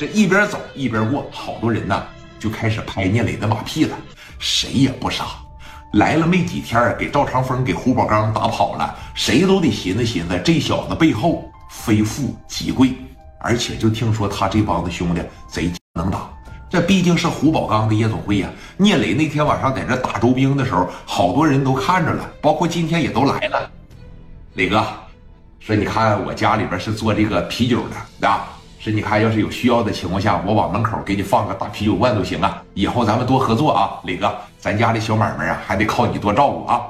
这一边走一边过，好多人呐就开始拍聂磊的马屁了。谁也不傻，来了没几天，给赵长风、给胡宝刚打跑了，谁都得寻思寻思，这小子背后非富即贵，而且就听说他这帮子兄弟贼能打。这毕竟是胡宝刚的夜总会呀。聂磊那天晚上在这打周兵的时候，好多人都看着了，包括今天也都来了。磊哥说：“你看我家里边是做这个啤酒的啊。”是，你看，要是有需要的情况下，我往门口给你放个大啤酒罐都行啊。以后咱们多合作啊，磊哥，咱家的小买卖啊，还得靠你多照顾啊。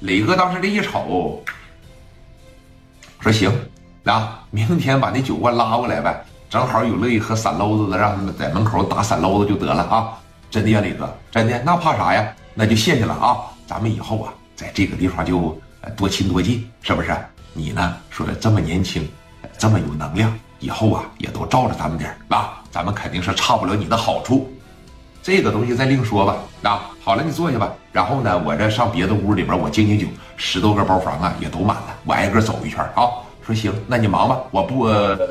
磊哥当时这一瞅，说行，啊，明天把那酒罐拉过来呗，正好有乐意喝散搂子的，让他们在门口打散搂子就得了啊。真的呀，磊哥，真的，那怕啥呀？那就谢谢了啊。咱们以后啊，在这个地方就多亲多近，是不是？你呢，说的这么年轻，这么有能量。以后啊，也都照着咱们点儿啊，咱们肯定是差不了你的好处。这个东西再另说吧。啊，好了，你坐下吧。然后呢，我这上别的屋里边，我敬敬酒。十多个包房啊，也都满了，我挨个走一圈啊。说行，那你忙吧，我不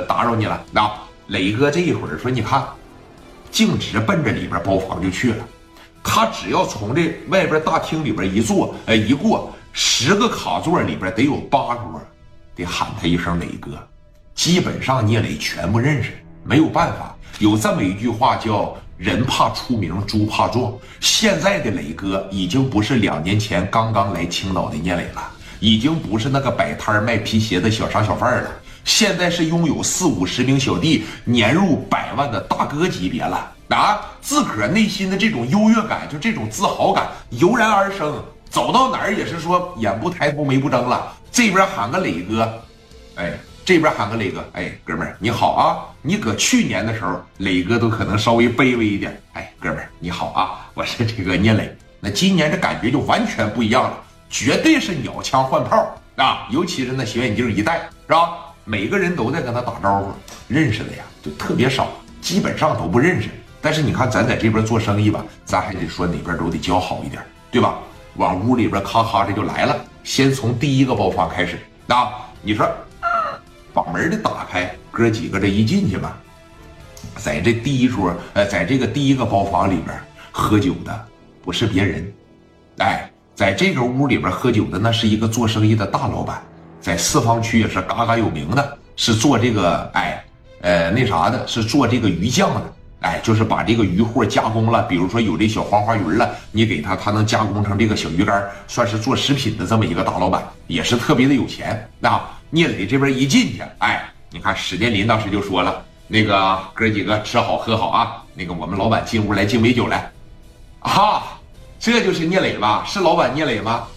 打扰你了。啊，磊哥这一会儿说，你看，径直奔着里边包房就去了。他只要从这外边大厅里边一坐，哎，一过十个卡座里边得有八桌，得喊他一声磊哥。基本上聂磊全部认识，没有办法。有这么一句话叫“人怕出名，猪怕壮”。现在的磊哥已经不是两年前刚刚来青岛的聂磊了，已经不是那个摆摊卖皮鞋的小商小贩了，现在是拥有四五十名小弟、年入百万的大哥级别了啊！自个儿内心的这种优越感，就这种自豪感油然而生，走到哪儿也是说眼不抬头眉不睁了。这边喊个磊哥，哎。这边喊个磊哥，哎，哥们儿你好啊！你搁去年的时候，磊哥都可能稍微卑微一点。哎，哥们儿你好啊！我是这个聂磊。那今年这感觉就完全不一样了，绝对是鸟枪换炮啊！尤其是那小眼镜一戴，是吧？每个人都在跟他打招呼，认识的呀就特别少，基本上都不认识。但是你看咱在这边做生意吧，咱还得说哪边都得交好一点，对吧？往屋里边咔咔这就来了，先从第一个包房开始啊！你说。把门的打开，哥几个这一进去吧，在这第一桌，呃，在这个第一个包房里边喝酒的不是别人，哎，在这个屋里边喝酒的那是一个做生意的大老板，在四方区也是嘎嘎有名的，是做这个，哎，呃，那啥的，是做这个鱼酱的，哎，就是把这个鱼货加工了，比如说有这小黄花鱼了，你给他，他能加工成这个小鱼干，算是做食品的这么一个大老板，也是特别的有钱，那。聂磊这边一进去，哎，你看史殿林当时就说了：“那个哥几个吃好喝好啊，那个我们老板进屋来敬杯酒来。”啊，这就是聂磊吧？是老板聂磊吗？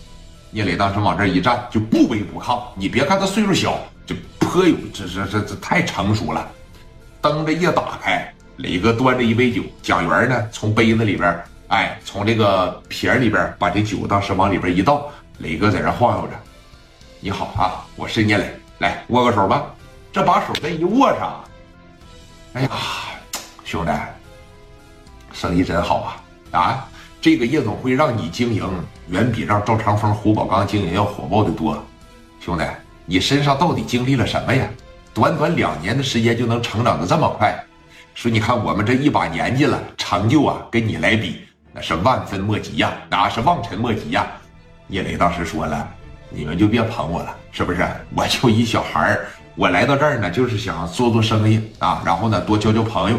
聂磊当时往这一站，就不卑不亢。你别看他岁数小，就颇有这这这这太成熟了。灯这一打开，磊哥端着一杯酒，蒋元呢从杯子里边，哎，从这个瓶里边把这酒当时往里边一倒，磊哥在这晃悠着。你好啊，我是聂磊，来握个手吧。这把手这一握上，哎呀，兄弟，生意真好啊！啊，这个夜总会让你经营，远比让赵长风、胡宝刚经营要火爆的多。兄弟，你身上到底经历了什么呀？短短两年的时间就能成长的这么快？说你看我们这一把年纪了，成就啊，跟你来比那是万分莫及呀，那是望尘莫及呀。聂磊当时说了。你们就别捧我了，是不是？我就一小孩儿，我来到这儿呢，就是想做做生意啊，然后呢，多交交朋友。